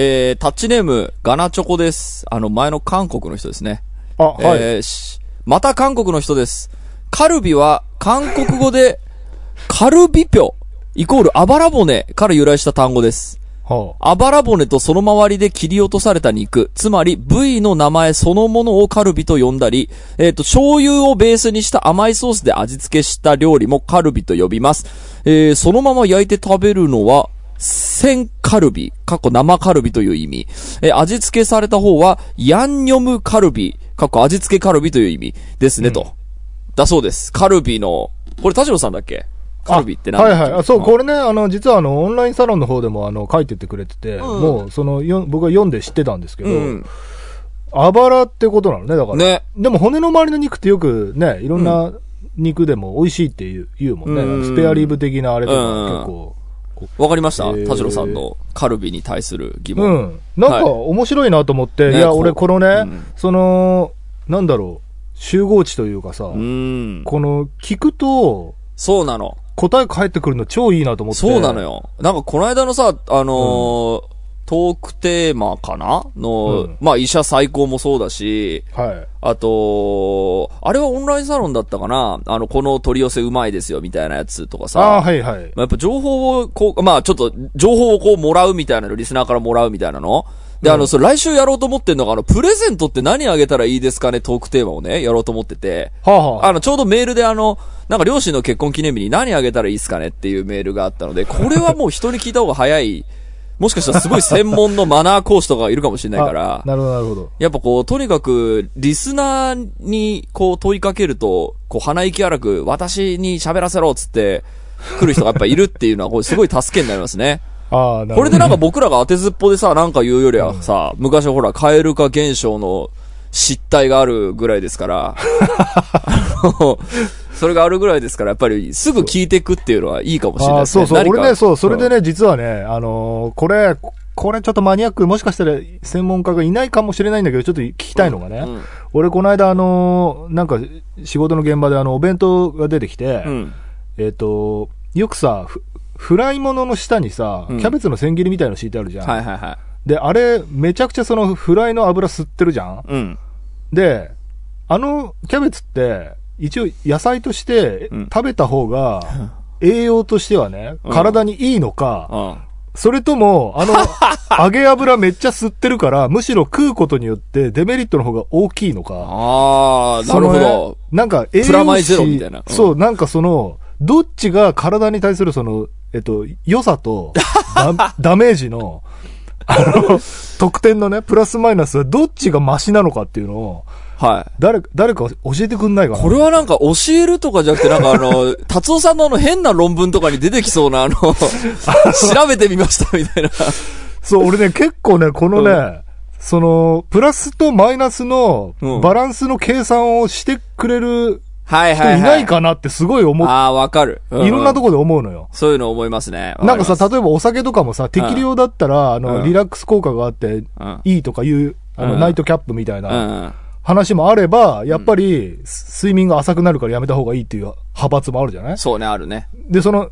えー、タッチネーム、ガナチョコです。あの、前の韓国の人ですね。あ、はい。えーしまた韓国の人です。カルビは、韓国語で、カルビピョ、イコールあばら骨から由来した単語です。はあばら骨とその周りで切り落とされた肉、つまり部位の名前そのものをカルビと呼んだり、えっ、と、醤油をベースにした甘いソースで味付けした料理もカルビと呼びます。えーそのまま焼いて食べるのは、鮮カルビ、過去生カルビという意味。えー味付けされた方は、ヤンニョムカルビ、過去味付けカルビという意味ですね、と。だそうです。カルビの、これ田代さんだっけ？カルビってい。何？はいはい。あそう、これね、あの、実はあの、オンラインサロンの方でも、あの、書いてってくれてて、もう、その、よ僕は読んで知ってたんですけど、うん。あばらってことなのね、だから。ね。でも骨の周りの肉ってよくね、いろんな肉でも美味しいって言う言うもんね。うんスペアリブ的なあれとかうん結構。わかりました？えー田代さんのカルビに対する疑う問。ん。なんかはい面白いなと思って、いや、俺このね、うんその、なんだろう、集合値というかさ、うん。この、聞くと、そうなの。答え返ってくるの超いいなと思って。そうなの。よ。なんかこの間のさ、あのートークテーマかな？の、うんまあ医者最高もそうだし、はい。あと、あれはオンラインサロンだったかな？あの、この取り寄せうまいですよみたいなやつとかさ。あはいはい。まあやっぱ情報をこう、まあちょっと、情報をこうもらうみたいなの、リスナーからもらうみたいなの。で、あの、それ来週やろうと思ってんのが、あの、プレゼントって何あげたらいいですかね？トークテーマをね、やろうと思ってて。はあ、はあ、あの、ちょうどメールであの、なんか両親の結婚記念日に何あげたらいいですかね？っていうメールがあったので、これはもう人に聞いた方が早い。もしかしたらすごい専門のマナー講師とかがいるかもしれないからあ。なるほど、なるほど。やっぱこう、とにかく、リスナーにこう問いかけると、こう鼻息荒く、私に喋らせろっつって、来る人がやっぱいるっていうのは、これすごい助けになりますね。ああ、なるほど。これでなんか僕らが当てずっぽでさ、なんか言うよりはさ、昔ほら、カエル化現象の失態があるぐらいですから、あのそれがあるぐらいですから、やっぱりすぐ聞いていくっていうのはいいかもしれないですね。そうそう。俺ね、そう、それでね、実はね、あのーこれ、これちょっとマニアック、もしかしたら専門家がいないかもしれないんだけど、ちょっと聞きたいのがね。うん俺、この間、あのーなんか、仕事の現場で、あの、お弁当が出てきて、うん。えっ、と、よくさ、フフライ物の下にさ、うんキャベツの千切りみたいの敷いてあるじゃん。はいはいはで、あれ、めちゃくちゃそのフライの油吸ってるじゃんい。うん。で、あのキャベツって、一応野菜としてうん食べた方が、栄養としてはね、うん体にいいのか、うん。それとも、あの、揚げ油めっちゃ吸ってるから、むしろ食うことによってデメリットの方が大きいのか。ああ、なるほど。なんか栄養士プラマイゼロみたいなうんそう、なんかその、どっちが体に対するその、えっと、良さと ダ、ダメージの、あの、得点のね、プラスマイナスはどっちがマシなのかっていうのを、はい。誰、誰か教えてくんないかなこれはなんか教えるとかじゃなくて、なんかあの、達夫さんのあの変な論文とかに出てきそうなあの、調べてみましたみたいな。そう、俺ね、結構ね、このね、うその、プラスとマイナスのうんバランスの計算をしてくれる人はいはいはい。いないかなってすごい思っ、ああ、わかる。ういろんなところで思うのよ。そういうの思いますね。なんかさ、わ例えばお酒とかもさ、適量だったら、あの、うんリラックス効果があって、うんいいとかいう、あの、うんナイトキャップみたいな話もあれば、やっぱり、睡眠が浅くなるからやめた方がいいっていう派閥もあるじゃなうん。い？そうね、あるね。で、その、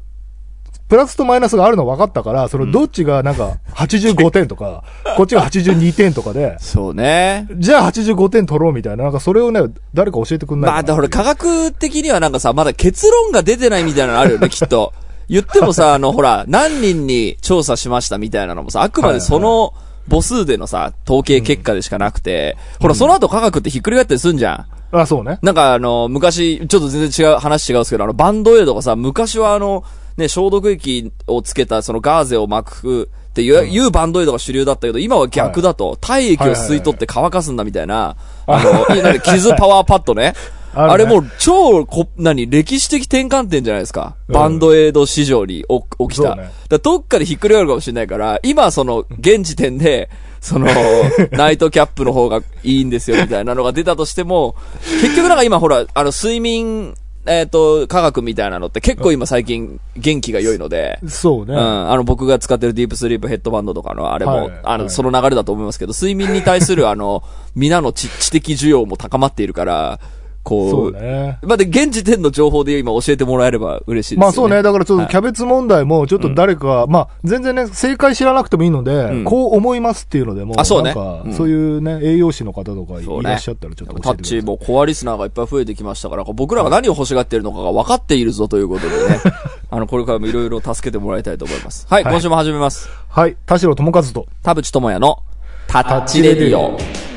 プラスとマイナスがあるの分かったから、そのどっちがなんか85点とか、こっちが82点とかで、そうね。じゃあ85点取ろうみたいな、なんかそれをね、誰か教えてくんないまあ、だから科学的にはなんかさ、まだ結論が出てないみたいなのあるよね、きっと。言ってもさ、あの、ほら、何人に調査しましたみたいなのもさ、あくまでその母数でのさ、統計結果でしかなくて、ほら、その後科学ってひっくり返ったりすんじゃん。あ、そうね。なんかあの、昔、ちょっと全然違う、話違うんですけど、あの、バンドエイドがさ、昔はあの、ね、消毒液をつけたそのガーゼを巻くっていう、いうバンドエイドが主流だったけど、今は逆だと、体液を吸い取って乾かすんだみたいな、あの、い。いなんか傷パワーパッドね。あるね。あれもう超こ、何、歴史的転換点じゃないですか。うん。バンドエイド市場にお起きた。そうね。だどっかでひっくり返るかもしれないから、今その、現時点で、その、ナイトキャップの方がいいんですよ、みたいなのが出たとしても、結局なんか今ほら、あの、睡眠、えっ、と、科学みたいなのって結構今最近元気が良いので、そうね。うん。あの、僕が使ってるディープスリープヘッドバンドとかの、あれも、はいあの、はいその流れだと思いますけど、睡眠に対する、あの、皆の知知的需要も高まっているから、こそうう、ね。まあ、で、現時点の情報で今教えてもらえれば嬉しいですよね。まあそうね。だからちょっはいとキャベツ問題も、ちょっと誰か、まあ全然ね、正解知らなくてもいいので、んこう思いますっていうのでも、あそうねなんかうんそういうね、栄養士の方とかいらっしゃったらちょっとタッ。チもコアリスナーがいっぱい増えてきましたから、僕らが何を欲しがっているのかが分かっているぞということでね。あの、これからもいろいろ助けてもらいたいと思います。はい、はい今週も始めます。はい。田代智和と、田淵智也のタッチレディオ。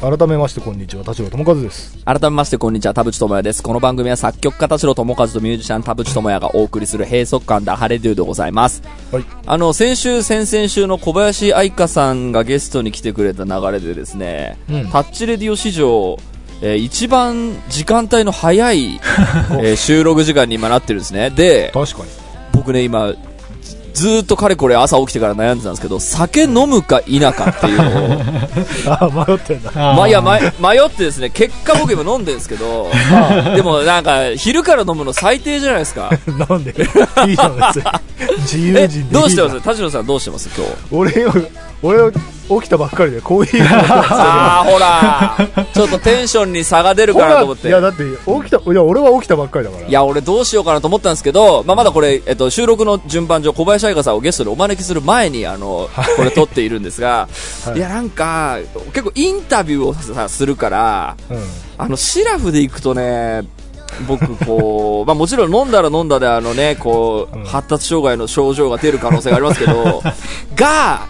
改めましてこんにちは、田代智和です。改めましてこんにちは、田淵智也です。この番組は作曲家田代智和とミュージシャン田淵智也がお送りする閉塞感ダハレデューでございます。はい。あの、先週、先々週の小林愛香さんがゲストに来てくれた流れでですね、うんタッチレディオ史上、えー一番時間帯の早い、えー収録時間に今なってるんですね。で、確かに。僕ね、今、ずっとかれこれ朝起きてから悩んでたんですけど、酒飲むか否かっていうのを、あ、迷ってんだ。まあ、いや、ま、迷ってですね、結果僕今飲んでるんですけど、でもなんか、昼から飲むの最低じゃないですか。なんでいいじゃん、別に。自由え人でいい、どうしてます？田代さんどうしてます？今日。俺今、俺起きたばっかりで、コーヒーあー、ほら、ちょっとテンションに差が出るほかなと思って。いや、だって、起きた、いや、俺は起きたばっかりだから。いや、俺どうしようかなと思ったんですけど、まあ、まだこれ、えっと、収録の順番上、小林愛香さんをゲストでお招きする前に、あの、これ撮っているんですが、はいい、や、なんか、結構インタビューをさ、するから、うん。あの、シラフで行くとね、僕、こう、まあもちろん飲んだら飲んだで、あのね、こう、うん発達障害の症状が出る可能性がありますけど、が、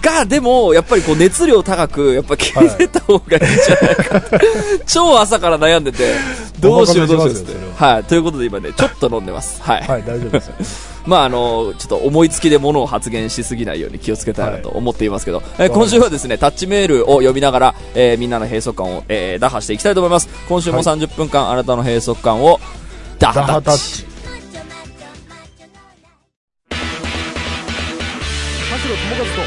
が、でも、やっぱりこう熱量高く、やっぱ消せた方がいいんじゃないかって、超朝から悩んでて、どうしようどうしようってはい。ということで今ね、ちょっと飲んでます。はい。はい、大丈夫ですよ。まああの、ちょっと思いつきで物を発言しすぎないように気をつけたいなと思っていますけど、えー今週はですね、タッチメールを読みながら、えーみんなの閉塞感を、えー打破していきたいと思います。今週もはい30分間、あなたの閉塞感を打ダ破タッチ。ハタッチ。田代智和と、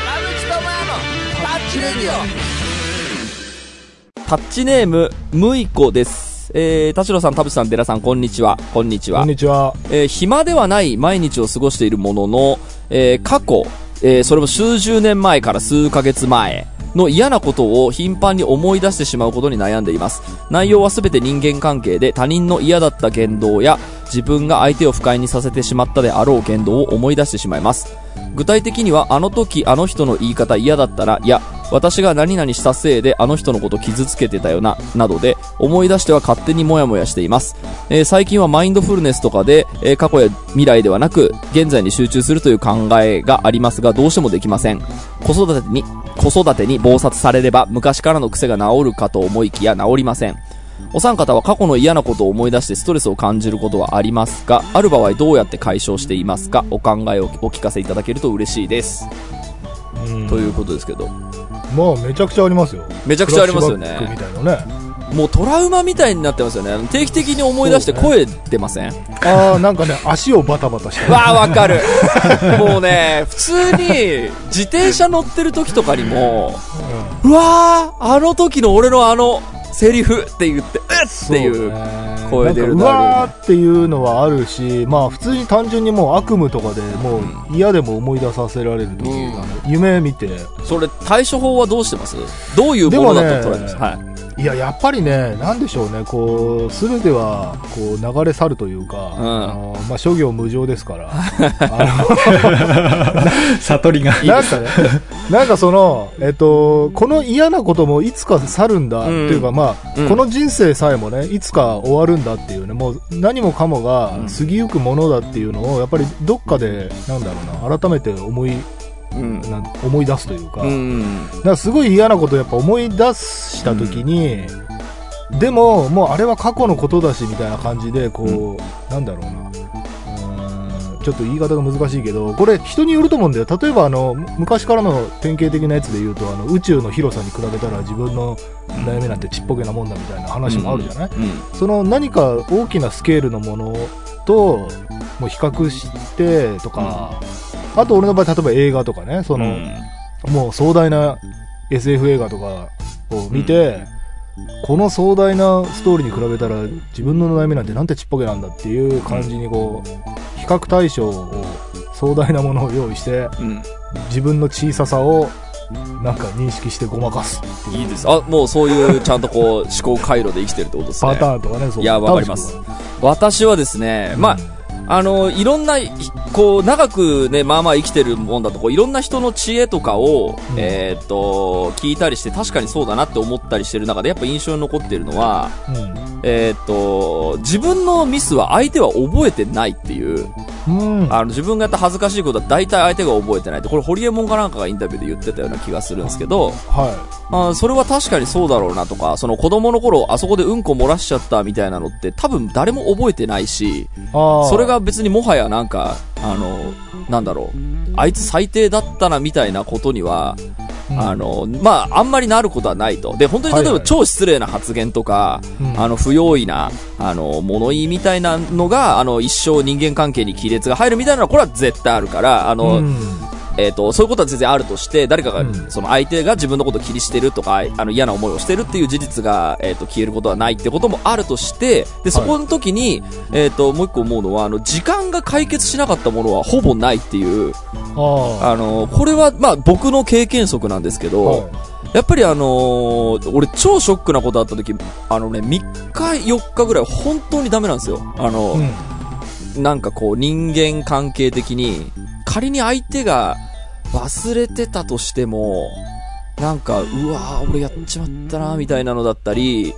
タッチネーム、むいこです。えー、田代さん、田淵さん、寺さん、こんにちは。こんにちはこん。にちは。えー暇ではない毎日を過ごしているものの、えー過去、えーそれも数十年前から数ヶ月前の嫌なことを頻繁に思い出してしまうことに悩んでいます。内容はすべて人間関係で他人の嫌だった言動や自分が相手を不快にさせてしまったであろう言動を思い出してしまいます。具体的にはあの時あの人の言い方嫌だったな、いや、私が何々したせいであの人のこと傷つけてたよな、などで思い出しては勝手にモヤモヤしています。えー最近はマインドフルネスとかで、えー過去や未来ではなく、現在に集中するという考えがありますが、どうしてもできません。子育てに、子育てに暴殺されれば昔からの癖が治るかと思いきや治りません。お三方は過去の嫌なことを思い出してストレスを感じることはありますかある場合どうやって解消していますかお考えをお聞かせいただけると嬉しいです。ということですけど。まあ、めちゃくちゃありますよ。めちゃくちゃありますよねみたいなね。もうトラウマみたいになってますよね。定期的に思い出して声出ません、ああ、なんかね、足をバタバタしてる。わあ、わかる。もうね、普通に自転車乗ってる時とかにも、うわあ、あの時の俺のあのセリフって言って、うっっていう。声出るなんかうなわーっていうのはあるし、まあ普通に単純にもう悪夢とかでもう嫌でも思い出させられる時、うん。夢見て、それ対処法はどうしてます？どういうものだと捉えます？ねはい。いや、やっぱりね、なんでしょうね、こう、すべては、こう、流れ去るというか、ん。あのまあ、諸行無常ですから、悟りが。なんかね、なんかその、えっと、この嫌なこともいつか去るんだ、うん。っていうか、まあ、うん。この人生さえもね、いつか終わるんだっていうね、もう何もかもが過ぎゆくものだっていうのを、やっぱりどっかで、なんだろうな、改めて思い、うん。なん思い出すというか、うん。だからすごい嫌なことをやっぱ思い出したときに、でも、もうあれは過去のことだしみたいな感じで、こう、なんだろうな。ちょっと言い方が難しいけど、これ人によると思うんだよ。例えばあの、む昔からの典型的なやつで言うと、あの、宇宙の広さに比べたら自分の悩みなんてちっぽけなもんだみたいな話もあるじゃない、うん。その何か大きなスケールのものと、もう比較してとか、あと俺の場合、例えば映画とかね、その、もう壮大な SF 映画とかを見て、この壮大なストーリーに比べたら自分の悩みなんてなんてちっぽけなんだっていう感じにこう、比較対象を壮大なものを用意して、うん。自分の小ささをなんか認識してごまかすいいです。あ、もうそういうちゃんとこう思考回路で生きてるってことですね。パターンとかね、そういや、わかります。私はですね、まあ、あの、いろんな、ひこう、長くね、まあまあ生きてるもんだと、こう、いろんな人の知恵とかを、うんえーっと、聞いたりして、確かにそうだなって思ったりしてる中で、やっぱ印象に残ってるのは、えーっと、自分のミスは相手は覚えてないっていう、うん。うん。あの、自分がやった恥ずかしいことは大体相手が覚えてないって、これ、ホリエモンかなんかがインタビューで言ってたような気がするんですけど、はあーそれは確かにそうだろうなとか、その子供の頃、あそこでうんこ漏らしちゃったみたいなのって、多分誰も覚えてないし、い。ああ。それが別にもはやなんか、あの、なんだろう、あいつ最低だったなみたいなことには、うん、あの、まあ、あんまりなることはないと。で、本当に例えばはいはい。超失礼な発言とか、うん。あの、不用意な、あの、物言いみたいなのが、あの、一生人間関係に亀裂が入るみたいなのは、これは絶対あるから、あの、うんえっ、と、そういうことは全然あるとして、誰かが、うんその相手が自分のことを気にしてるとか、あの嫌な思いをしてるっていう事実が、えっ、と、消えることはないってこともあるとして、で、そこの時に、えっ、と、もう一個思うのは、あの、時間が解決しなかったものはほぼないっていう、ああの、これは、まあ、僕の経験則なんですけあ。ど、はいやっぱりあのー俺超ショックなことあった時、あのね、3日4日ぐらい本当にダメなんですよ。あの、うん。なんかこう人間関係的に、仮に相手が忘れてたとしても、なんか、うわー俺やっちまったなみたいなのだったり、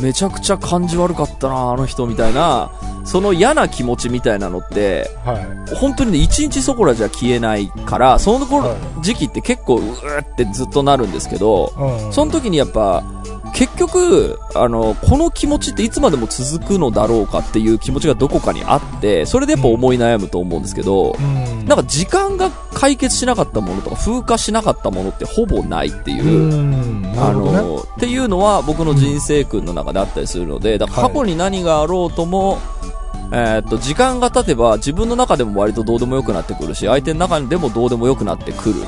めちゃくちゃ感じ悪かったなあの人みたいな、その嫌な気持ちみたいなのって、はい。本当にね、一日そこらじゃ消えないから、その頃、は時期って結構、うーってずっとなるんですけど、うん。その時にやっぱ、結局、あの、この気持ちっていつまでも続くのだろうかっていう気持ちがどこかにあって、それでやっぱ思い悩むと思うんですけど、うん。なんか時間が解決しなかったものとか風化しなかったものってほぼないっていうう、ん。なあ。の、っていうのは僕の人生訓の中であったりするので、だから過去に何があろうとも、えーっと、時間が経てば自分の中でも割とどうでもよくなってくるし、相手の中でもどうでもよくなってくる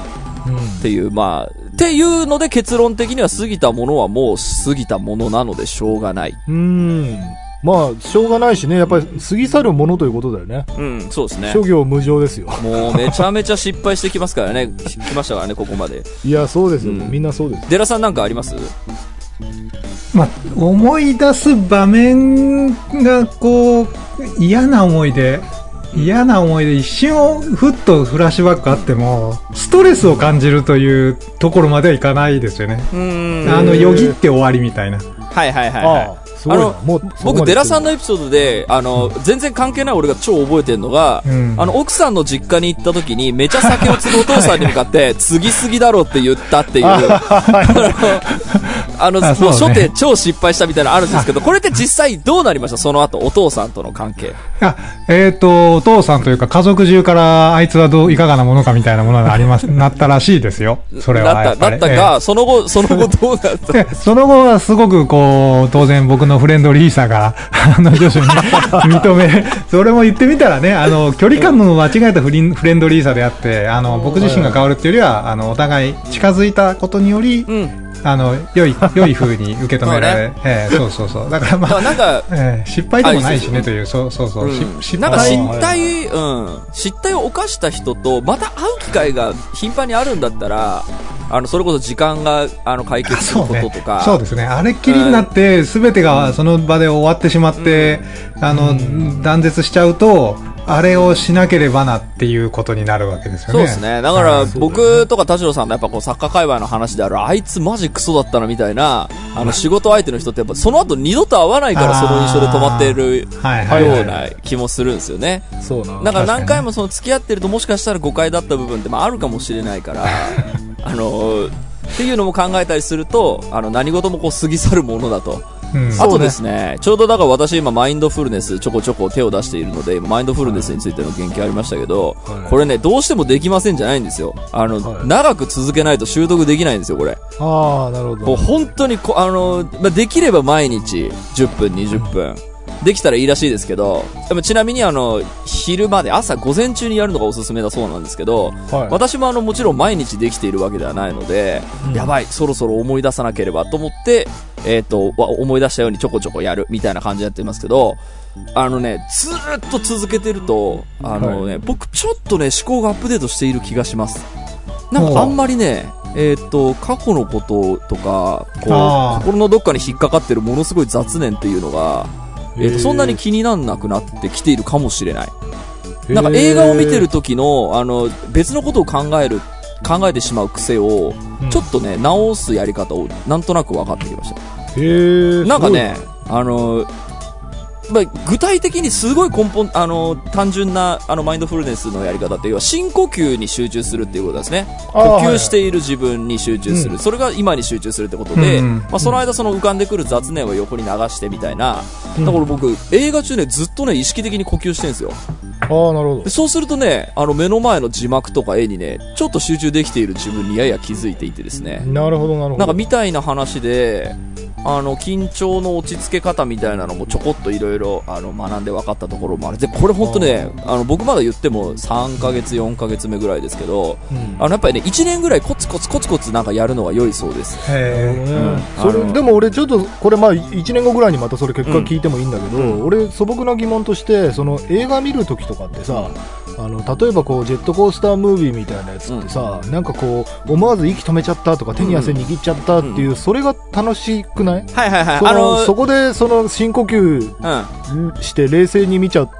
うんっていう、まあ、っていうので結論的には過ぎたものはもう過ぎたものなのでしょうがない。うん。まあ、しょうがないしね。やっぱり過ぎ去るものということだよね。うん、そうですね諸。行無常ですよ。もうめちゃめちゃ失敗してきますからね。き来ましたからね、ここまで。いや、そうですよ。うんみんなそうです。デラさんなんかあります？まあ、思い出す場面が、こう、嫌な思い出、嫌な思い出、一瞬ふっとフラッシュバックあっても、ストレスを感じるというところまではいかないですよね。うんあの、よぎって終わりみたいな。はいはいはい、はい。あのもう、僕、デラさんの、のエピソードで、あの、全然関係ない俺が超覚えてるのが、うんあの、奥さんの実家に行った時に、めちゃ酒を継ぐお父さんに向かって、継ぎすぎだろって言ったっていう、あの、あもう初手超失敗したみたいなのあるんですけど、これって実際どうなりました？その後、お父さんとの関係。あ、えっ、と、お父さんというか家族中からあいつはどう、いかがなものかみたいなものがあります、なったらしいですよ。それはだった、やっぱり。だったが、その後、その後どうなった？その後はすごくこう、当然僕のフレンドリーさが、あの、徐々に認め、それも言ってみたらね、あの、距離感の間違えたフリンフレンドリーさであって、あの、僕自身が変わるっていうよりは、あの、お互い近づいたことにより、うん。あの、良い、良い風に受け止められ、そうええそうそうそう。だからまあ、なんか、ええ失敗でもないしねあという、そうそうそう。しうん失なんか敗失態、うん、失態を犯した人と、また会う機会が頻繁にあるんだったら、あの、それこそ時間が、あの、解決することとか、そうですね。あれっきりになって、すべてがその場で終わってしまって、あの、断絶しちゃうと、あれをしなければなっていうことになるわけですよね。そうですね。だからはい、僕とか田代さんのやっぱこう、サッカー界隈の話である、あいつマジクソだったなみたいな、あの、仕事相手の人ってやっぱ、その後二度と会わないからその印象で止まっていはいはいような気もするんですよね。そうな。だから何回もその付き合ってるともしかしたら誤解だった部分ってまああるかもしれないから、あの、っていうのも考えたりすると、あの、何事もこう過ぎ去るものだと。うんあとですね、ちょうどだから私今マインドフルネスちょこちょこ手を出しているので、今マインドフルネスについての言及ありましたけど、はいこれね、どうしてもできませんじゃないんですよ。あの、はい長く続けないと習得できないんですよ、これ。ああ、なるほど。もう本当にこ、あの、まあ、できれば毎日10分、20分。できたらいいらしいですけど、でもちなみにあの、昼まで朝午前中にやるのがおすすめだそうなんですけど、はい。私もあの、もちろん毎日できているわけではないので、うん。やばい、そろそろ思い出さなければと思って、えっ、と、わ思い出したようにちょこちょこやるみたいな感じでやってますけど、あのね、ずーっと続けてると、あのね、僕ちょっとね、思考がアップデートしている気がします。なんかあんまりね、えっ、と、過去のこととか、こう、心のどっかに引っかかってるものすごい雑念っていうのが、えっ、と、そんなに気になんなくなってきているかもしれない。なんか映画を見てる時の、あの、別のことを考える、考えてしまう癖を、うん。ちょっとね、直すやり方を、なんとなく分かってきました。へー。なんかね、あの、まあ、具体的にすごい根本、あの、単純な、あの、マインドフルネスのやり方っていうのは、深呼吸に集中するっていうことですね。呼吸している自分に集中する。うんそれが今に集中するってことで、うんまあ、その間その浮かんでくる雑念を横に流してみたいな。うんだから僕、映画中ね、ずっとね、意識的に呼吸してるんですよ。ああ、なるほどで。そうするとね、あの、目の前の字幕とか絵にね、ちょっと集中できている自分にやや気づいていてですね。なるほど、なるほど。なんかみたいな話で、あの、緊張の落ち着け方みたいなのもちょこっといろいろ、あの、学んで分かったところもある。で、これほんとね、あの、僕まだ言っても3ヶ月、4ヶ月目ぐらいですけど、うん。あの、やっぱりね、1年ぐらいコツコツコツコツなんかやるのが良いそうです。へねうん。それでも俺ちょっとこれまあ1年後ぐらいにまたそれ結果聞いてもいいんだけど、うん。俺素朴な疑問としてその映画見るときとかってさあの例えばこうジェットコースタームービーみたいなやつってさ、なんかこう思わず息止めちゃったとか手に汗握っちゃったっていう、それが楽しくない、はいはいはい。そあの、のそこでその深呼吸うん。して冷静に見ちゃっ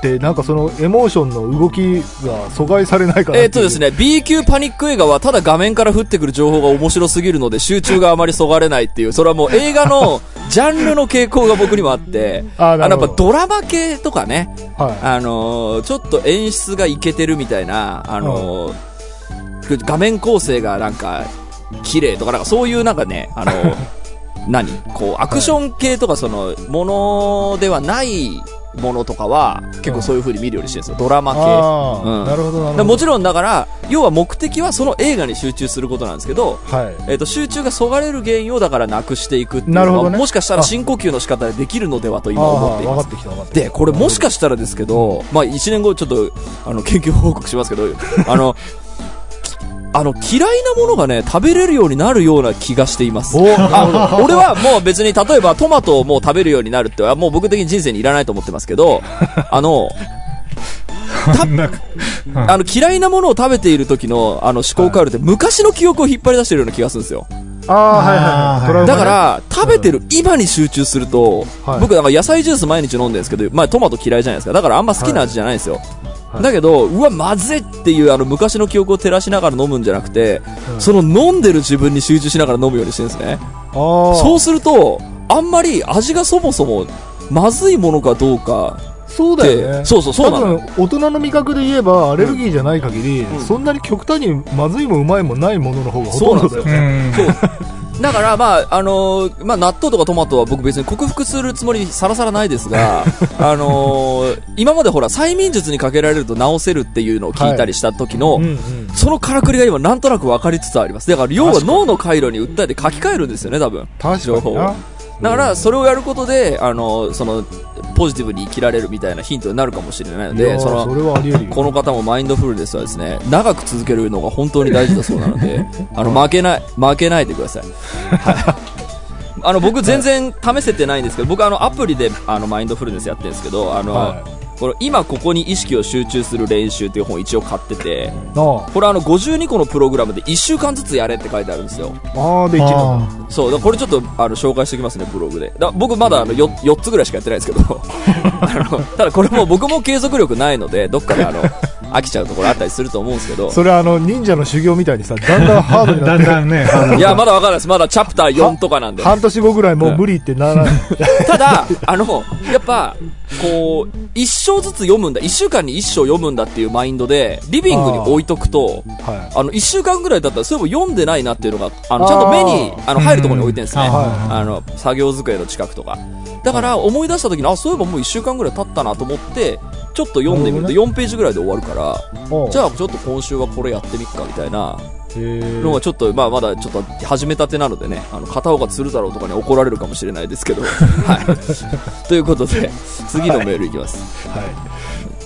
てなんかそのエモーションの動きが阻害されないかなえーっとですね、B 級パニック映画はただ画面から降ってくる情報が面白すぎるので集中があまりそがれないっていう、それはもう映画の ジャンルの傾向が僕にもあって、あのやっぱドラマ系とかね、はあのーちょっと演出がいけてるみたいな、あのー画面構成がなんか、綺麗とか、なんかそういうなんかね、あのー 何？こう、アクション系とかその、ものではないものとかは、結構そういう風に見るようにしてるんですよ。ドラマい、系。うん。なるほどなるほど。もちろんだから、要は目的はその映画に集中することなんですけど、はい。えっ、と、集中がそがれる原因をだからなくしていくっていうのは、なるほどね。もしかしたら深呼吸の仕方でできるのではと今思っています。で、これもしかしたらですけど、まあ1年後ちょっと、あの、研究報告しますけど、あの、あの、嫌いなものがね、食べれるようになるような気がしています。おなるほどあ、俺はもう別に、例えばトマトをもう食べるようになるっては、もう僕的に人生にいらないと思ってますけど、あの、あの、嫌いなものを食べている時の、あの、思考回路って昔の記憶を引っ張り出してるような気がするんですよ。ああ、はいはいだから、食べてる今に集中すると、はい僕なんか野菜ジュース毎日飲んでるんですけど、まあトマト嫌いじゃないですか。だからあんま好きな味じゃないんですよ。はいだけど、うわ、まずいっていうあの昔の記憶を照らしながら飲むんじゃなくて、うんその飲んでる自分に集中しながら飲むようにしてるんですね。そうすると、あんまり味がそもそもまずいものかどうかそうって、だよね。そうそうそう。多分、大人の味覚で言えば、アレルギーじゃない限り、うんそんなに極端にまずいもうまいもないものの方がほそうなんですよとんどだよ。うんそう。だから、まあ、あのーまあ、納豆とかトマトは僕別に克服するつもりさらさらないですが、あのー今までほら、催眠術にかけられると治せるっていうのを聞いたりした時の、うんうん。そのからくりが今なんとなく分かりつつあります。だから、要は脳の回路に訴えて書き換えるんですよね、多分。確かにな情報を。だから、それをやることで、あのーその、ポジティブに生きられるみたいなヒントになるかもしれないので、その。この方もマインドフルネスはですね、長く続けるのが本当に大事だそうなので、あの、負けない、負けないでください。はい。あの、僕全然試せてないんですけど、僕あの、アプリで、あの、マインドフルネスやってるんですけど、あの、はこの今ここに意識を集中する練習っていう本を一応買ってて、あこれあの、52個のプログラムで1週間ずつやれって書いてあるんですよ。あああ、で、1年。あそう、これちょっと、あの、紹介しておきますね、ブログで。だ僕まだあの、4, 4つぐらいしかやってないですけど、あの、ただこれも僕も継続力ないので、どっかであの、飽きちゃうところあったりすると思うんですけど、それはあの、忍者の修行みたいにさ、だんだんハードになだって、んだんね、いや、まだわかんないです。まだチャプター4とかなんで。半年後ぐらいもう無理ってならない。ただ、あの、やっぱ、こう、一章ずつ読むんだ、一週間に一章読むんだっていうマインドで、リビングに置いとくと、はい。あの、一週間ぐらいだったら、そういえば読んでないなっていうのが、あの、ちゃんと目に、あの、入るところに置いてるんですね。あの、作業机の近くとか。だから、思い出した時に、あ、そういえばもう一週間ぐらい経ったなと思って、ちょっと読んでみるとな4ページぐらいで終わるから、じゃゃあちょっと今週はこれやってみっかみたいなあ、のがちょっと、まあまだちょっと始めたてなのでね、あの、片方が鶴太郎とかに怒られるかもしれないですけど、はい。ということで、次のメールいきます。はい。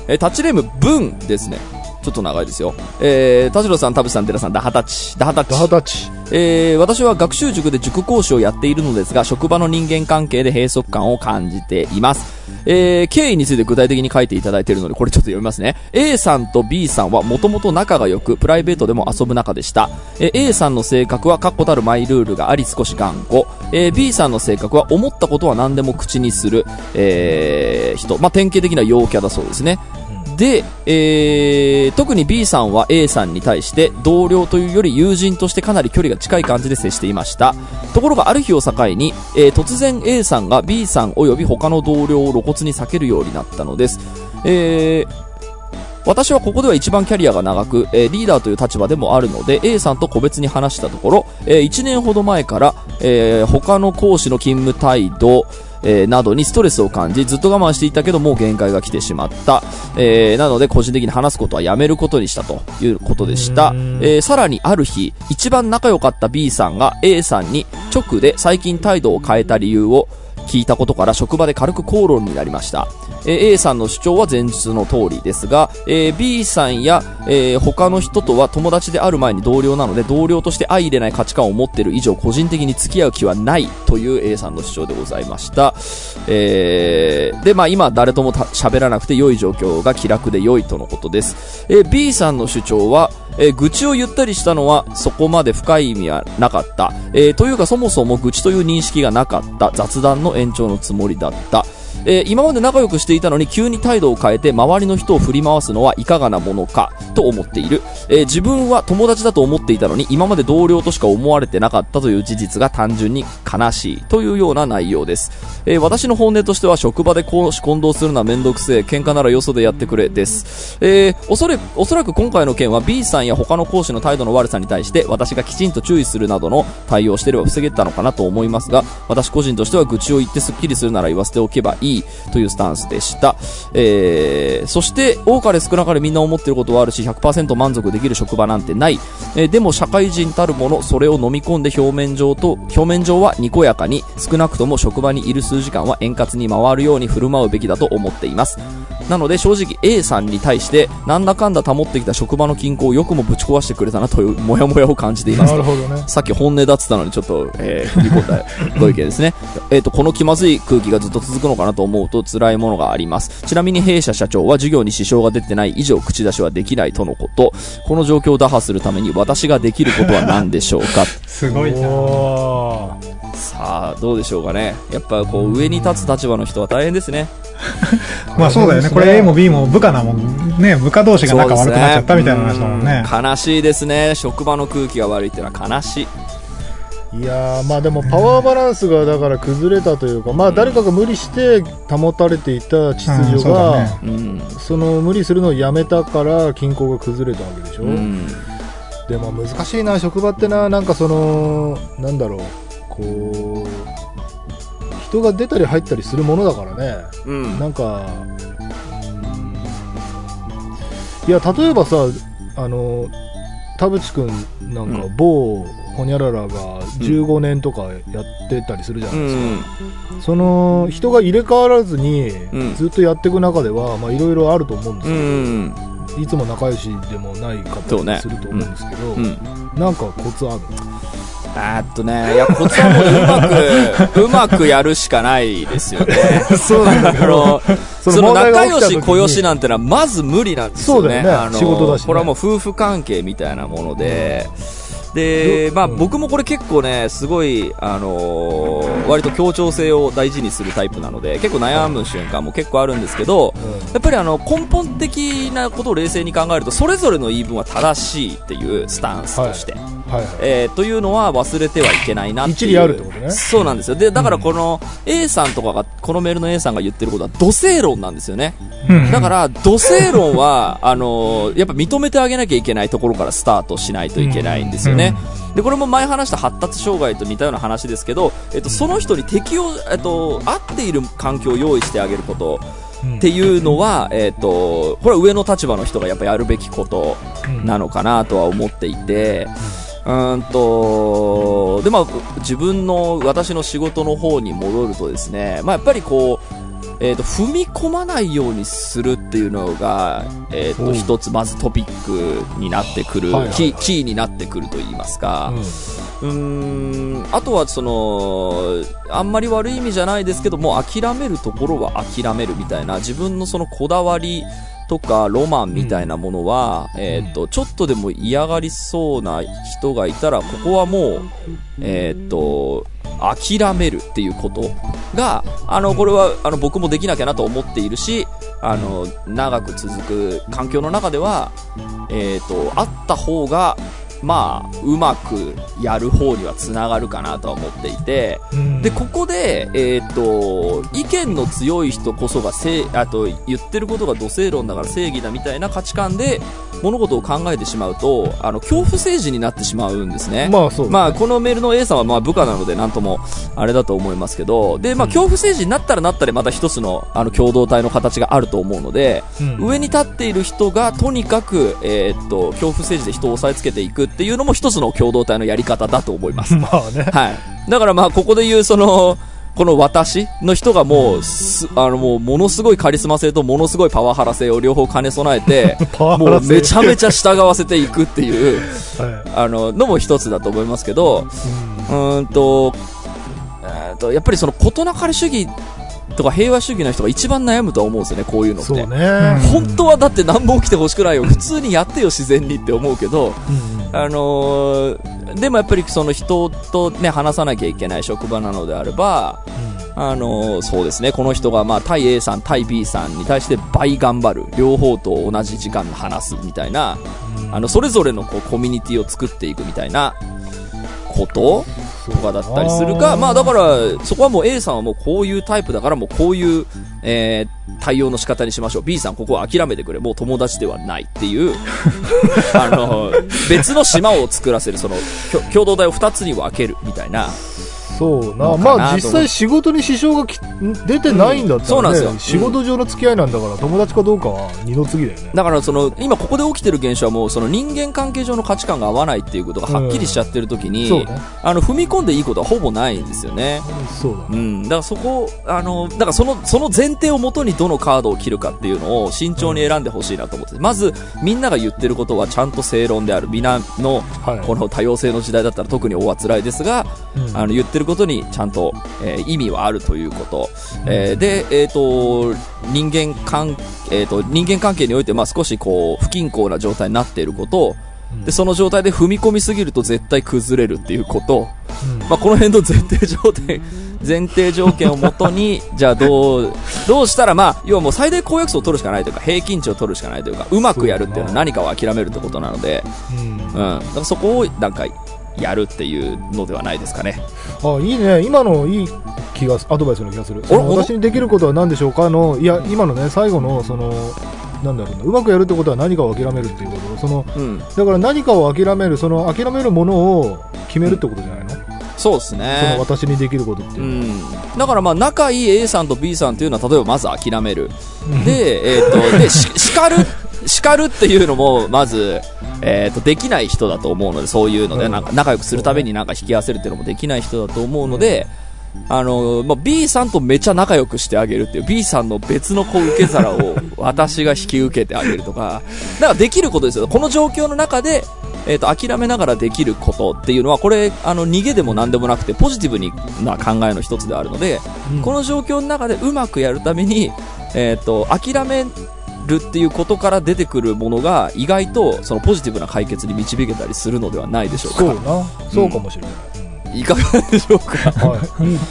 え、タッチネーム、ブンですね。ちょっと長いですよ。えー、田代さん、田淵さん、寺さん、ダハタッチ。ダハタッチ。ダハタッチ。えー、私は学習塾で塾講師をやっているのですが、職場の人間関係で閉塞感を感じています。えー、経緯について具体的に書いていただいているので、これちょっと読みますね。A さんと B さんはもともと仲が良く、プライベートでも遊ぶ仲でした。えー A さんの性格は確固たるマイルールがあり少し頑固。えー B さんの性格は思ったことは何でも口にする、えー人。まあ、典型的な陽キャだそうですね。で、えー、特に B さんは A さんに対して同僚というより友人としてかなり距離が近い感じで接していました。ところがある日を境に、えー突然 A さんが B さん及び他の同僚を露骨に避けるようになったのです。えー私はここでは一番キャリアが長く、えーリーダーという立場でもあるので、A さんと個別に話したところ、え1年ほど前から、えー他の講師の勤務態度、えーなどにストレスを感じ、ずっと我慢していたけどもう限界が来てしまった。えーなので個人的に話すことはやめることにしたということでした。えーさらにある日、一番仲良かった B さんが A さんに直で最近態度を変えた理由を聞いたことから職場で軽く口論になりました。えー A さんの主張は前述の通りですが、えー B さんや、えー他の人とは友達である前に同僚なので同僚として相入れない価値観を持っている以上個人的に付き合う気はないという A さんの主張でございました。えーで、まあ今誰とも喋らなくて良い状況が気楽で良いとのことです。えー B さんの主張は、えー愚痴を言ったりしたのはそこまで深い意味はなかった。えーというかそもそも愚痴という認識がなかった雑談の延長のつもりだった。えー今まで仲良くしていたのに急に態度を変えて周りの人を振り回すのはいかがなものかと思っている、えー自分は友達だと思っていたのに今まで同僚としか思われてなかったという事実が単純に悲しいというような内容です、えー私の本音としては職場で公私混同するのはめんどくせえ喧嘩ならよそでやってくれです、えーおそれおそらく今回の件は B さんや他の講師の態度の悪さに対して私がきちんと注意するなどの対応していれば防げたのかなと思いますが私個人としては愚痴を言ってスッキリするなら言わせておけばいいというスタンスでした、えーそして多かれ少なかれみんな思っていることはあるし100%満足できる職場なんてない、えーでも社会人たるものそれを飲み込んで表面上と表面上はにこやかに少なくとも職場にいる数時間は円滑に回るように振る舞うべきだと思っていますなので正直 A さんに対してなんだかんだ保ってきた職場の均衡をよくもぶち壊してくれたなというモヤモヤを感じていますなるほどね。さっき本音だっつったのにちょっと、えー、振り込んだご意見ですね。えっ、と、この気まずい空気がずっと続くのかなと思うと辛いものがあります。ちなみに弊社社長は授業に支障が出てない以上口出しはできないとのこと。この状況を打破するために私ができることは何でしょうか？すごいな。さあ、どうでしょうかね。やっぱこう上に立つ立場の人は大変ですね。まあそうだよね。これ A も B も部下なもんね。部下同士が仲悪くなっちゃったみたいな話だもんね。うん悲しいですね。職場の空気が悪いっていうのは悲しい。いやーまあでもパワーバランスがだから崩れたというか、まあ誰かが無理して保たれていた秩うん序がそうだね、うん。その無理するのをやめたから均衡が崩れたわけでしょ、うん。でも難しいな職場ってななんかそのなんだろうこう人が出たり入ったりするものだからねうん。なんかうんいや例えばさあの田淵君なんかう某ホニャララが15年とかやってたりするじゃなういですか、ん。その人が入れ替わらずにうんずっとやっていく中ではまあいろいろあると思うんですうけど、ん。いつも仲良しでもないかったそうねりすると思うんですけど、うん。なんかコツある？あーっとね、いや、コツはもううまく、うまくやるしかないですよね。そうなんだあの、その仲良し小良しなんてのはまず無理なんですよね。そうだよねあの仕事だしねこれはもう夫婦関係みたいなもので、で、まあうん僕もこれ結構ね、すごい、あのー割と協調性を大事にするタイプなので、結構悩む瞬間も結構あるんですけど、やっぱりあの根本的なことを冷静に考えると、それぞれの言い分は正しいっていうスタンスとして。はい。はいえーというのは忘れてはいけないなっていう一理あるってことね。そうなんですよ。でだからこの A さんとかがこのメールの A さんが言ってることは土星論なんですよね。うん。だから土星論はあのーやっぱ認めてあげなきゃいけないところからスタートしないといけないんですよね、でこれも前話した発達障害と似たような話ですけど、えっと、その人に適応、えっと、合っている環境を用意してあげることうん。っていうのは、えっと、これは上の立場の人がやっぱやるべきことなのかなとは思っていて、うーんと、で、まあ、自分の、私の仕事の方に戻るとですね、まあ、やっぱりこう、えっ、と、踏み込まないようにするっていうのが、えっ、と、おう。一つまずトピックになってくる、はいはいはい。キー、キーになってくると言いますか、うん。うーん、あとはその、あんまり悪い意味じゃないですけども、諦めるところは諦めるみたいな、自分のそのこだわりとかロマンみたいなものは、えーっと、ちょっとでも嫌がりそうな人がいたら、ここはもう、えーっと、諦めるっていうことが、あの、これは、あの、僕もできなきゃなと思っているし、あの、長く続く環境の中では、えーっと、あった方が、まあ、うまくやる方にはつながるかなとは思っていて、うんで、ここで、えーっと、意見の強い人こそが正、あと、言ってることが土星論だから正義だみたいな価値観で物事を考えてしまうと、あの、恐怖政治になってしまうんですね。まあそう。まあ、このメールの A さんはまあ部下なのでなんともあれだと思いますけど、で、まあ、恐怖政治になったらなったでまた一つのあの共同体の形があると思うので、うん上に立っている人がとにかく、えーっと、恐怖政治で人を押さえつけていくっていうのも一つの共同体のやり方だと思います。まあね。はい。だからまあ、ここで言うその、この私の人がもう、す、あのもう、ものすごいカリスマ性とものすごいパワハラ性を両方兼ね備えて、もうめちゃめちゃ従わせていくっていう、はあの、のも一つだと思いますけど、うーんと、えーっと、やっぱりその事なかれ主義とか平和主義の人が一番悩むとは思うんですよね、こういうのい。って。そうね。本当はだって何も起きてほしくないよ。普通にやってよ、自然にって思うけど、うんあのーでもやっぱりその人とね、話さなきゃいけない職場なのであれば、あのーそうですね、この人がまあ対 A さん、対 B さんに対して倍頑張る。両方と同じ時間で話すみたいな、あの、それぞれのこうコミュニティを作っていくみたいなこととかだったりするか、まあだから、そこはもう A さんはもうこういうタイプだからもうこういう、えー対応の仕方にしましょう。B さんここは諦めてくれ。もう友達ではないっていう、あの、別の島を作らせる、その、共同体を二つに分けるみたいな。そうな。まあ実際仕事に支障がき出てないんだったらね、うんそうなんですよ仕事上の付き合いなんだから友達かどうかは二の次だよね。だからその、今ここで起きてる現象はもうその人間関係上の価値観が合わないっていうことがはっきりしちゃってる時に、そうね。あの、踏み込んでいいことはほぼないんですよね。そうだね。うん。だからそこ、あの、だからその、その前提をもとにどのカードを切るかっていうのを慎重に選んでほしいなと思って、まず、みんなが言ってることはちゃんと正論である。皆の、はい。この多様性の時代だったら特に大は辛いですが、うんあの、言ってることにちゃんと、えー意味はあるということ。えーで、えっ、と、人間関、えっ、と、人間関係において、まあ少しこう、不均衡な状態になっていること、で、その状態で踏み込みすぎると絶対崩れるっていうこと、うん。まあ、この辺の前提条件、前提条件をもとに、じゃあどう、どうしたら、まあ、要はもう最大公約数を取るしかないというか、平均値を取るしかないというか、うまくやるっていうのは何かを諦めるってことなので、うん。うん。だからそこを、なんか、やるっていうのではないですかね。あいいね今のいい気がすアドバイスの気がする私にできることは何でしょうかのいや今のね最後のそのなんだろうなうまくやるってことは何かを諦めるっていうことそのうん。だから何かを諦めるその諦めるものを決めるってことじゃないの、そうですそのね。私にできることっていううん。だからまあ、仲いい A さんと B さんっていうのは、例えばまず諦める。で、えっ、と、で、し叱る、叱るっていうのも、まず、えっ、と、できない人だと思うので、そういうので、うん。なんか仲良くするためになんか引き合わせるっていうのもできない人だと思うので、あの、まあ、B さんとめちゃ仲良くしてあげるっていう、B さんの別のこう受け皿を 私が引き受けてあげるとか、だからできることですよ。この状況の中で、えっ、と、諦めながらできることっていうのは、これ、あの、逃げでも何でもなくて、ポジティブにな考えの一つであるので、うん。この状況の中でうまくやるために、えっ、と、諦めるっていうことから出てくるものが、意外と、そのポジティブな解決に導けたりするのではないでしょうか。そうな。そうかもしれない、いかがでしょうか。うんは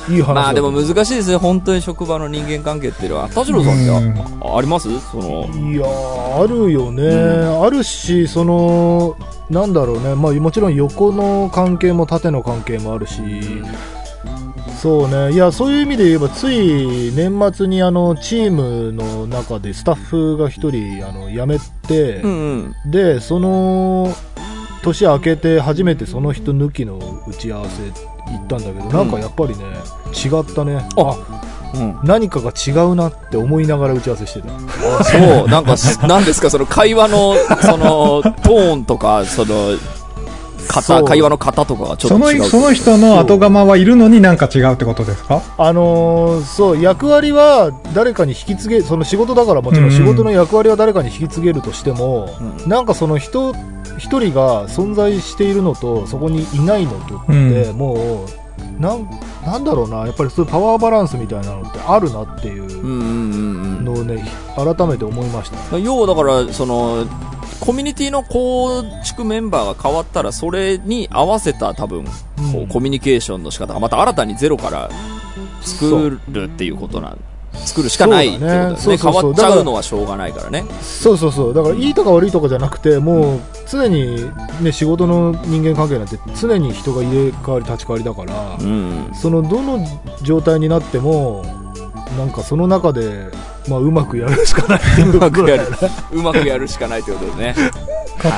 いいい話だまあでも難しいですね、本当に職場の人間関係っていうのは。田代さんってうん。ああります？その、いやーあるよね、うあるしそのなんだろうね、まあ、もちろん横の関係も縦の関係もあるし、そうね。いやそういう意味で言えばつい年末にあのチームの中でスタッフが1人あの辞めて、うんうん。でその年明けて初めてその人抜きの打ち合わせ行ったんだけど、なんかやっぱりね違ったね。ああうん。何かが違うなって思いながら打ち合わせしてた。あそう、なんか、なんですか、その会話の、その、トーンとか、その、型、会話の型とかがちょっと違う。その人の後釜はいるのになんか違うってことですか？あのーそう、役割は誰かに引き継げ、その仕事だからもちろうんん仕事の役割は誰かに引き継げるとしても、うんなんかその人、一人が存在しているのと、そこにいないのとって、もう、なん、なんだろうな、やっぱりそういうパワーバランスみたいなのってあるなっていううんうんうんうん。のをね、改めて思いましたね。要はだから、その、コミュニティの構築メンバーが変わったら、それに合わせた多分、こうコミュニケーションの仕方がまた新たにゼロから作るっていうことなん作るしかないってことだよね。変わっちゃうのはしょうがないからね。そうそうそう。だから、いいとか悪いとかじゃなくて、もう、常に、ね、仕事の人間関係なんて、常に人が入れ替わり立ち替わりだから、うん。その、どの状態になっても、なんかその中で、まあ、うまくやるしかないっていううまくやることだよね。。うまくやるしかないってことですね。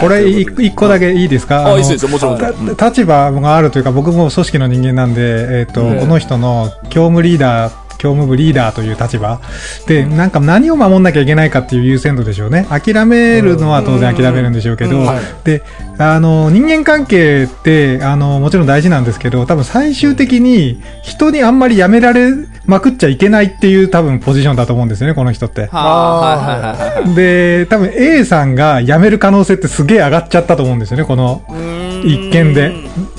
これ一一個だけいいですか？あ、いのいですよ、もちろん。もちろんた立場があるというか、僕も組織の人間なんで、えっ、と、うんこの人の教務リーダー、教務部リーダーという立場で、なんか何を守んなきゃいけないかっていう優先度でしょうね。諦めるのは当然諦めるんでしょうけど、うんはいで、あの、人間関係って、あの、もちろん大事なんですけど、多分最終的に人にあんまりやめられまくっちゃいけないっていう多分ポジションだと思うんですよね、この人って。で、多分 A さんが辞める可能性ってすげえ上がっちゃったと思うんですよね、この一件で。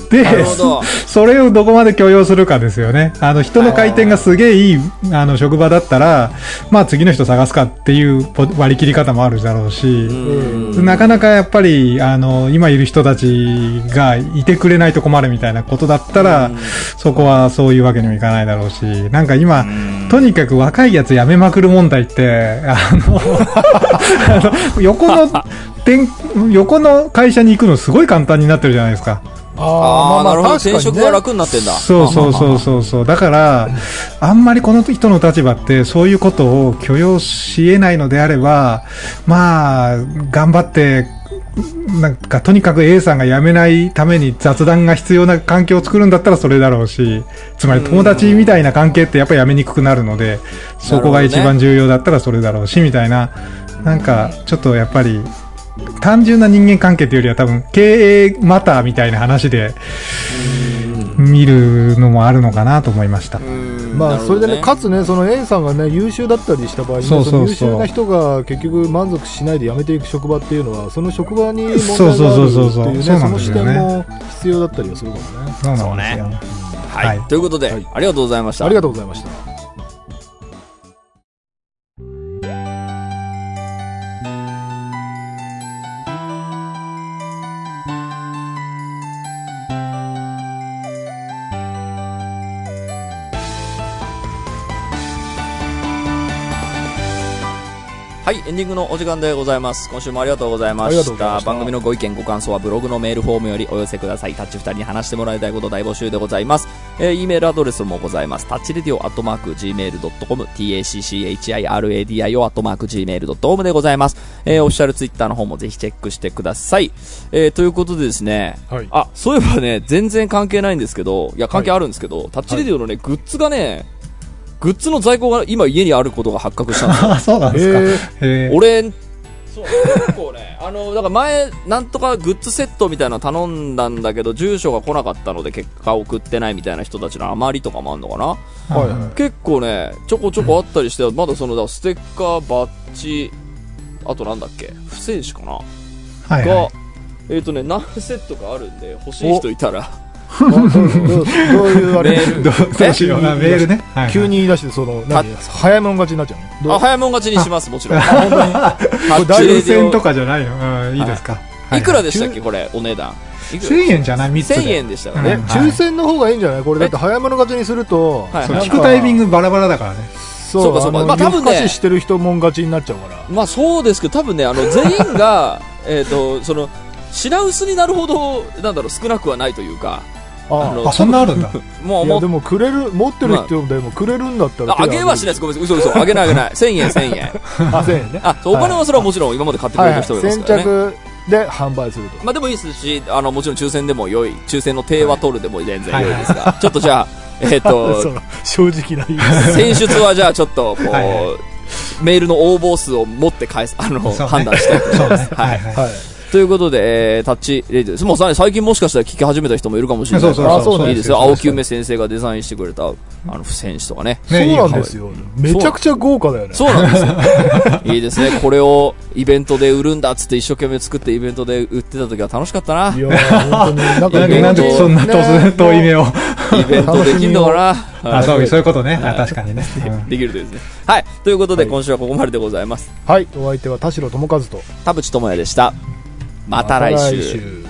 で それをどこまで許容するかですよね。あの、人の回転がすげえいい、あの、職場だったら、まあ次の人探すかっていうポ割り切り方もあるだろうし、うんなかなかやっぱり、あの、今いる人たちがいてくれないと困るみたいなことだったら、そこはそういうわけにもいかないだろうし、なんか今、とにかく若いやつ辞めまくる問題って、あの、あの横の、転横の会社に行くのすごい簡単になってるじゃないですか。ああ、なるほど。転職が楽になってんだ。そうそうそうそうそう。だから、あんまりこの人の立場って、そういうことを許容し得ないのであれば、まあ、頑張って、なんか、とにかく A さんが辞めないために雑談が必要な環境を作るんだったらそれだろうし、つまり友達みたいな関係ってやっぱり辞めにくくなるので、そこが一番重要だったらそれだろうし、みたいな、なんか、ちょっとやっぱり、単純な人間関係っていうよりは多分経営マターみたいな話で見るのもあるのかなと思いました。まあ、それでね、かつ、つね、その A さんがね、優秀だったりした場合にね、そうそうそうの優秀な人が結局満足しないで辞めていく職場っていうのは、その職場に問題そうそうがあるってそうそういうね、そうその視点も必要だったりはするかもね。そうなんですよ。はい、はいということで、はいありがとうございました。ありがとうございました。はい、エンディングのお時間でございます。今週もありがとうございました。番組のご意見、ご感想はブログのメールフォームよりお寄せください。タッチ二人に話してもらいたいこと大募集でございます。えー、E メールアドレスもございます。タッチレディオアットマーク Gmail.com、tacchiradio アットマーク Gmail.com でございます。えー、オフィシャルツイッターの方もぜひチェックしてください。えー、ということでですね、はいあ、そういえばね、全然関係ないんですけど、いや、関係あるんですけど、タッチレディオのね、グッズがね、グッズの在庫が今家にあることが発覚したんですよ。あ、そうなんですか。へー俺、そう、結構ね、あの、だから前、なんとかグッズセットみたいなの頼んだんだけど、住所が来なかったので結果送ってないみたいな人たちの余りとかもあんのかなはいはい結構ね、ちょこちょこあったりして、まだその、だステッカー、バッジ、あとなんだっけ、不戦士かな、がはいはい。、えっ、とね、何セットかあるんで、欲しい人いたら、どういうあれ？どうしよう。あメールね。急に言い出して、その、何？早いもん勝ちになっちゃうあ、早いもん勝ちにします、もちろん。抽選 とィかじゃないのうん、いいですか？オいくらでしたっけ、これ、お値段？いくら1000円じゃない ?3 つで。1000円でしたかね。うん抽選の方がいいんじゃない？これだって早いもの勝ちにすると、聞くタイミングバラバラだからね。そうかそうかまあ多分ねしてる人もん勝ちになっちゃうから。まあそうですけど、多分ね、あの、全員が、えっと、その、品薄になるほど、なんだろう、少なくはないというか、ああそんなあるんだ。もう、もう、でもくれる持ってる人でもくれるんだったらああげはしないです。ごめんなさい。嘘嘘。あげないあげない。1000円、1000円。あ1000円ね あ、そう、お金はそれはもちろん今まで買ってくれはいはいた人います先からね。着で販売するとまあでもいいですし、あの、もちろん抽選でも良い、抽選の定は取るでも全然良いですが、ちょっとじゃあ、えっそと、の正直な言い方選出はじゃあちょっと、こう、はいはメールの応募数を持って返す、あの、判断したいと思います。はい。はいはい。はいということで、えータッチレディオです。もうさ最近もしかしたら聞き始めた人もいるかもしれないからそうそういいですよ。青木梅先生がデザインしてくれた、あの、付箋紙とかね。そうねなんですよ。めちゃくちゃ豪華だよね。そうなんですよ。いいですね。これをイベントで売るんだっつって一生懸命作ってイベントで売ってた時は楽しかったな。いやー本当に、なんかなんで、そんな突然遠い目を。イベントできんのかな。あ、そう、そういうことね。あ確かにね。うんできるといいですね。はい。ということで、今週はここまででございます。はい、お相手は田代智和と。田淵智也でした。また来週。